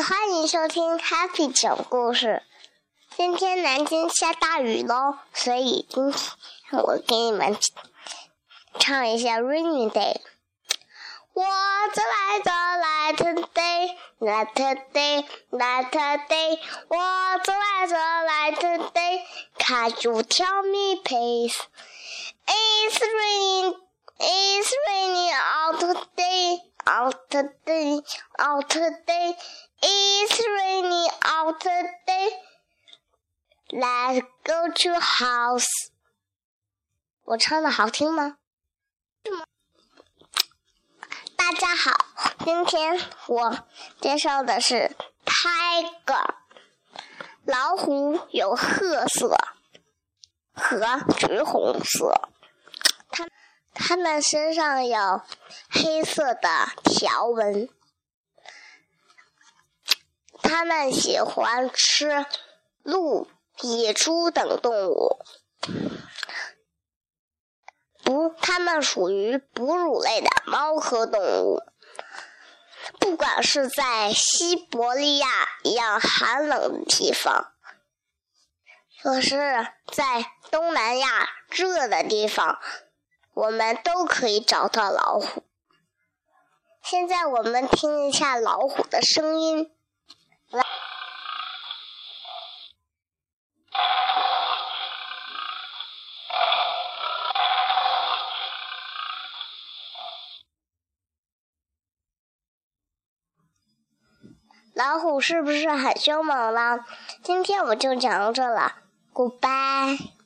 欢迎收听 Happy 讲故事。今天南京下大雨喽，所以今天我给你们唱一下《Rainy Day》。What's like a light day, light day, light day. What's like a light day? Can't you tell me, please? It's rainy it's raining out today, out today, out day, It's raining out day. Let's go to house. 我唱的好听吗？大家好，今天我介绍的是 Tiger。老虎有褐色和橘红色，它们身上有黑色的条纹。它们喜欢吃鹿、野猪等动物。不，它们属于哺乳类的猫科动物。不管是在西伯利亚一样寒冷的地方，可是在东南亚热的地方，我们都可以找到老虎。现在我们听一下老虎的声音。老虎是不是很凶猛了？今天我就讲到这了，Goodbye。